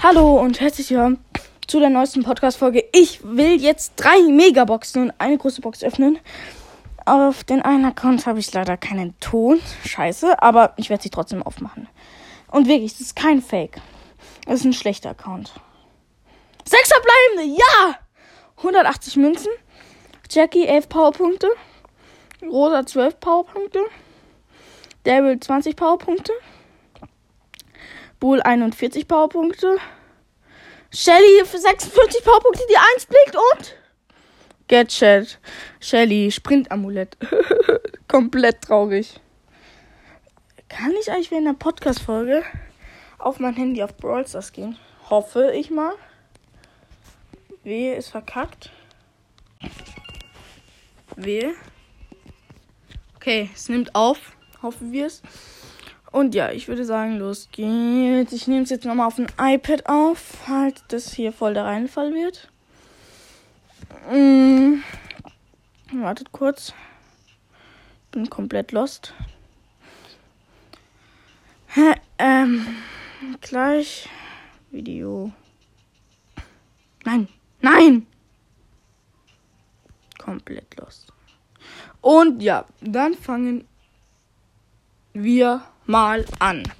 Hallo und herzlich willkommen zu der neuesten Podcast-Folge. Ich will jetzt drei Megaboxen und eine große Box öffnen. Auf den einen Account habe ich leider keinen Ton. Scheiße, aber ich werde sie trotzdem aufmachen. Und wirklich, das ist kein Fake. Das ist ein schlechter Account. Sechs verbleibende, ja! 180 Münzen. Jackie 11 Powerpunkte. Rosa 12 Powerpunkte. Daryl 20 Powerpunkte. Bull 41 Powerpunkte. Shelly für 46 Powerpunkte, die 1 blickt und Gadget. Shelly, Sprint-Amulett. Komplett traurig. Kann ich eigentlich während der Podcast-Folge auf mein Handy auf Brawl Stars gehen? Hoffe ich mal. Wehe ist verkackt. Wehe. Okay, es nimmt auf. Hoffen wir es. Und ja, ich würde sagen, los geht's. Ich nehme es jetzt nochmal auf ein iPad auf, halt, dass hier voll der Reinfall wird. Mm. Wartet kurz. Bin komplett lost. Hä, ähm, gleich Video. Nein, nein! Komplett lost. Und ja, dann fangen wir mal an.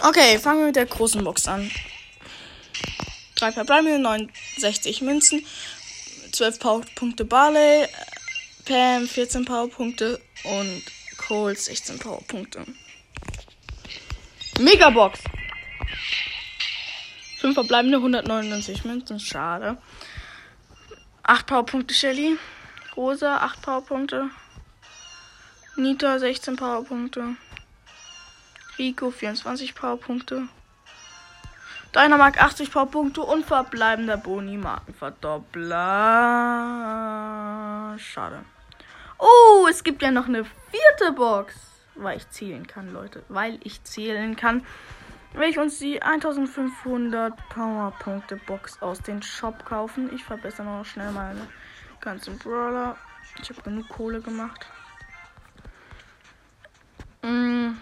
Okay, fangen wir mit der großen Box an. Drei verbleibende, 69 Münzen, 12 Powerpunkte Barley, Pam 14 Powerpunkte und Cole 16 Powerpunkte. Megabox. 5 verbleibende, 199 Münzen, schade. 8 Powerpunkte Shelly, Rosa 8 Powerpunkte, Nita 16 Powerpunkte. Rico 24 Powerpunkte. Dynamite 80 Powerpunkte und verbleibender Boni Markenverdoppler. Schade. Oh, es gibt ja noch eine vierte Box. Weil ich zählen kann, Leute. Weil ich zählen kann. Will ich uns die 1500 Powerpunkte Box aus dem Shop kaufen. Ich verbessere noch schnell meine ganzen Brawler. Ich habe genug Kohle gemacht. Mm.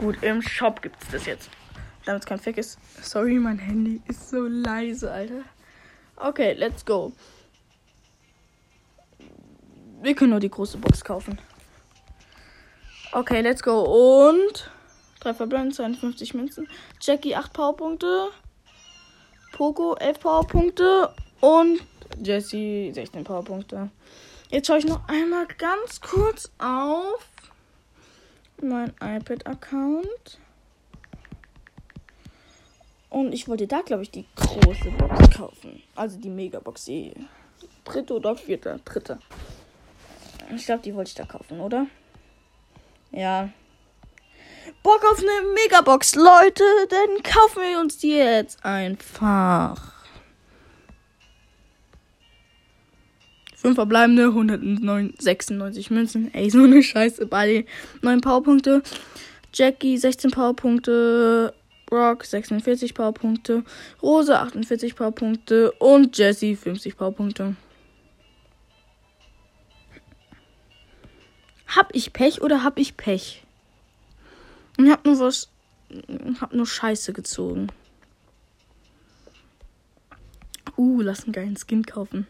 Gut, im Shop gibt es das jetzt. Damit es kein Fake ist. Sorry, mein Handy ist so leise, Alter. Okay, let's go. Wir können nur die große Box kaufen. Okay, let's go. Und 3 verbleibende 52 Münzen. Jackie 8 Powerpunkte. Poco 11 Powerpunkte. Und Jesse 16 Powerpunkte. Jetzt schaue ich noch einmal ganz kurz auf mein iPad-Account. Und ich wollte da, glaube ich, die große Box kaufen. Also die Megabox. Die dritte oder vierte? Dritte. Ich glaube, die wollte ich da kaufen, oder? Ja. Bock auf eine Megabox, Leute. Dann kaufen wir uns die jetzt einfach. 5 verbleibende, 196 Münzen. Ey, so eine Scheiße. Bali, 9 Powerpunkte. Jackie, 16 Powerpunkte. Brock, 46 Powerpunkte. Rose, 48 Powerpunkte. Und Jesse, 50 Powerpunkte. Hab ich Pech oder hab ich Pech? Ich hab nur was. Hab nur Scheiße gezogen. Uh, lass einen geilen Skin kaufen.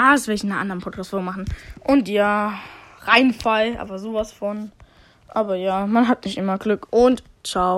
Ah, das werde ich in einer anderen Podcast-Folge machen. Und ja, Reinfall, aber sowas von. Aber ja, man hat nicht immer Glück. Und ciao.